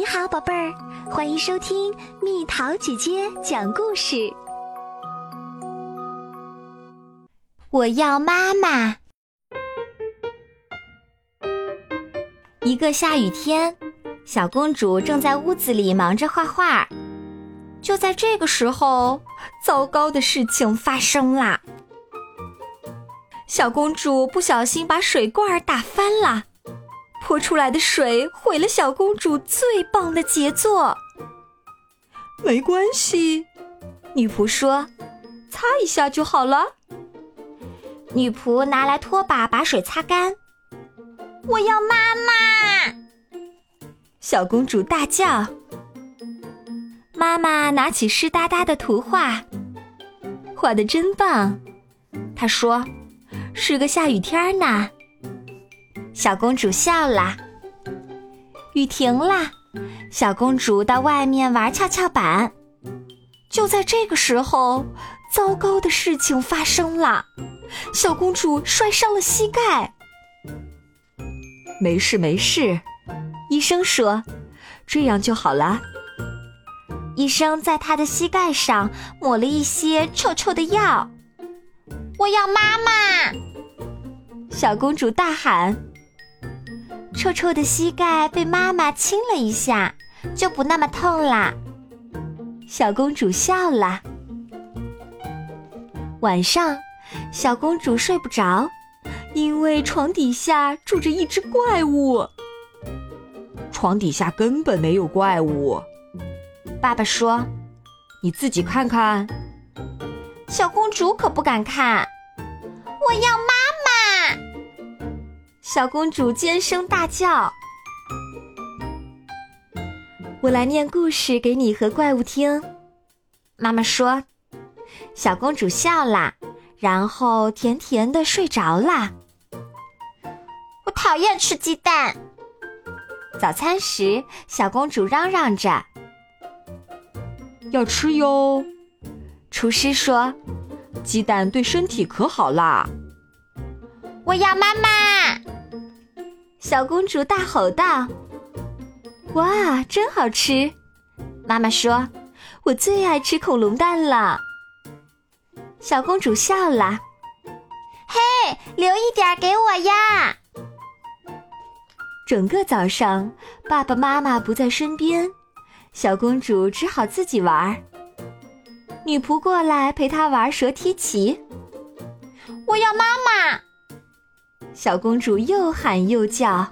你好，宝贝儿，欢迎收听蜜桃姐姐讲故事。我要妈妈。一个下雨天，小公主正在屋子里忙着画画。就在这个时候，糟糕的事情发生啦！小公主不小心把水罐打翻了。泼出来的水毁了小公主最棒的杰作。没关系，女仆说：“擦一下就好了。”女仆拿来拖把把水擦干。我要妈妈！小公主大叫。妈妈拿起湿哒哒的图画，画的真棒。她说：“是个下雨天呢。”小公主笑了。雨停了，小公主到外面玩跷跷板。就在这个时候，糟糕的事情发生了，小公主摔伤了膝盖。没事没事，医生说，这样就好了。医生在她的膝盖上抹了一些臭臭的药。我要妈妈！小公主大喊。臭臭的膝盖被妈妈亲了一下，就不那么痛啦。小公主笑了。晚上，小公主睡不着，因为床底下住着一只怪物。床底下根本没有怪物，爸爸说：“你自己看看。”小公主可不敢看。我要妈。小公主尖声大叫：“我来念故事给你和怪物听。”妈妈说：“小公主笑了，然后甜甜的睡着了。”我讨厌吃鸡蛋。早餐时，小公主嚷嚷着：“要吃哟！”厨师说：“鸡蛋对身体可好啦。”我要妈妈。小公主大吼道：“哇，真好吃！”妈妈说：“我最爱吃恐龙蛋了。”小公主笑了：“嘿，留一点给我呀！”整个早上，爸爸妈妈不在身边，小公主只好自己玩。女仆过来陪她玩蛇踢棋。我要妈妈。小公主又喊又叫，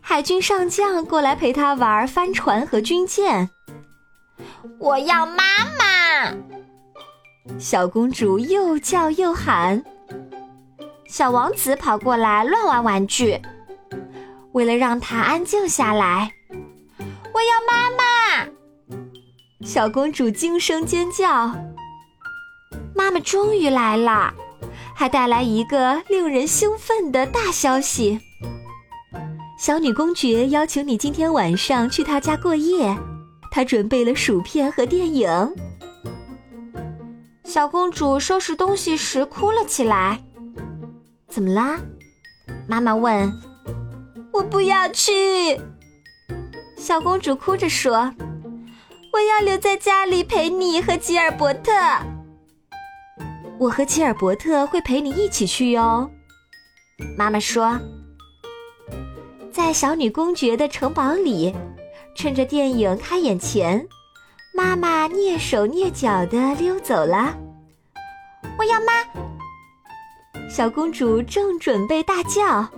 海军上将过来陪她玩帆船和军舰。我要妈妈！小公主又叫又喊。小王子跑过来乱玩玩具，为了让她安静下来，我要妈妈！小公主惊声尖叫。妈妈终于来了。还带来一个令人兴奋的大消息：小女公爵邀请你今天晚上去她家过夜，她准备了薯片和电影。小公主收拾东西时哭了起来。怎么啦？妈妈问。我不要去。小公主哭着说：“我要留在家里陪你和吉尔伯特。”我和吉尔伯特会陪你一起去哟，妈妈说。在小女公爵的城堡里，趁着电影开演前，妈妈蹑手蹑脚的溜走了。我要妈！小公主正准备大叫，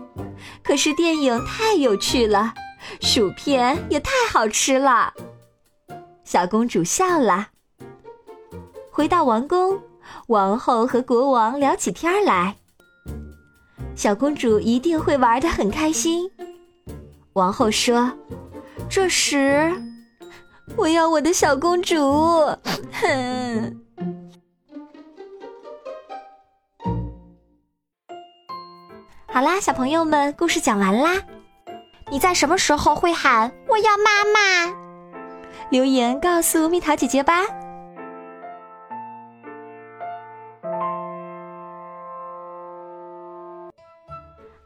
可是电影太有趣了，薯片也太好吃了。小公主笑了。回到王宫。王后和国王聊起天来，小公主一定会玩得很开心。王后说：“这时，我要我的小公主。”哼。好啦，小朋友们，故事讲完啦。你在什么时候会喊“我要妈妈”？留言告诉蜜桃姐姐吧。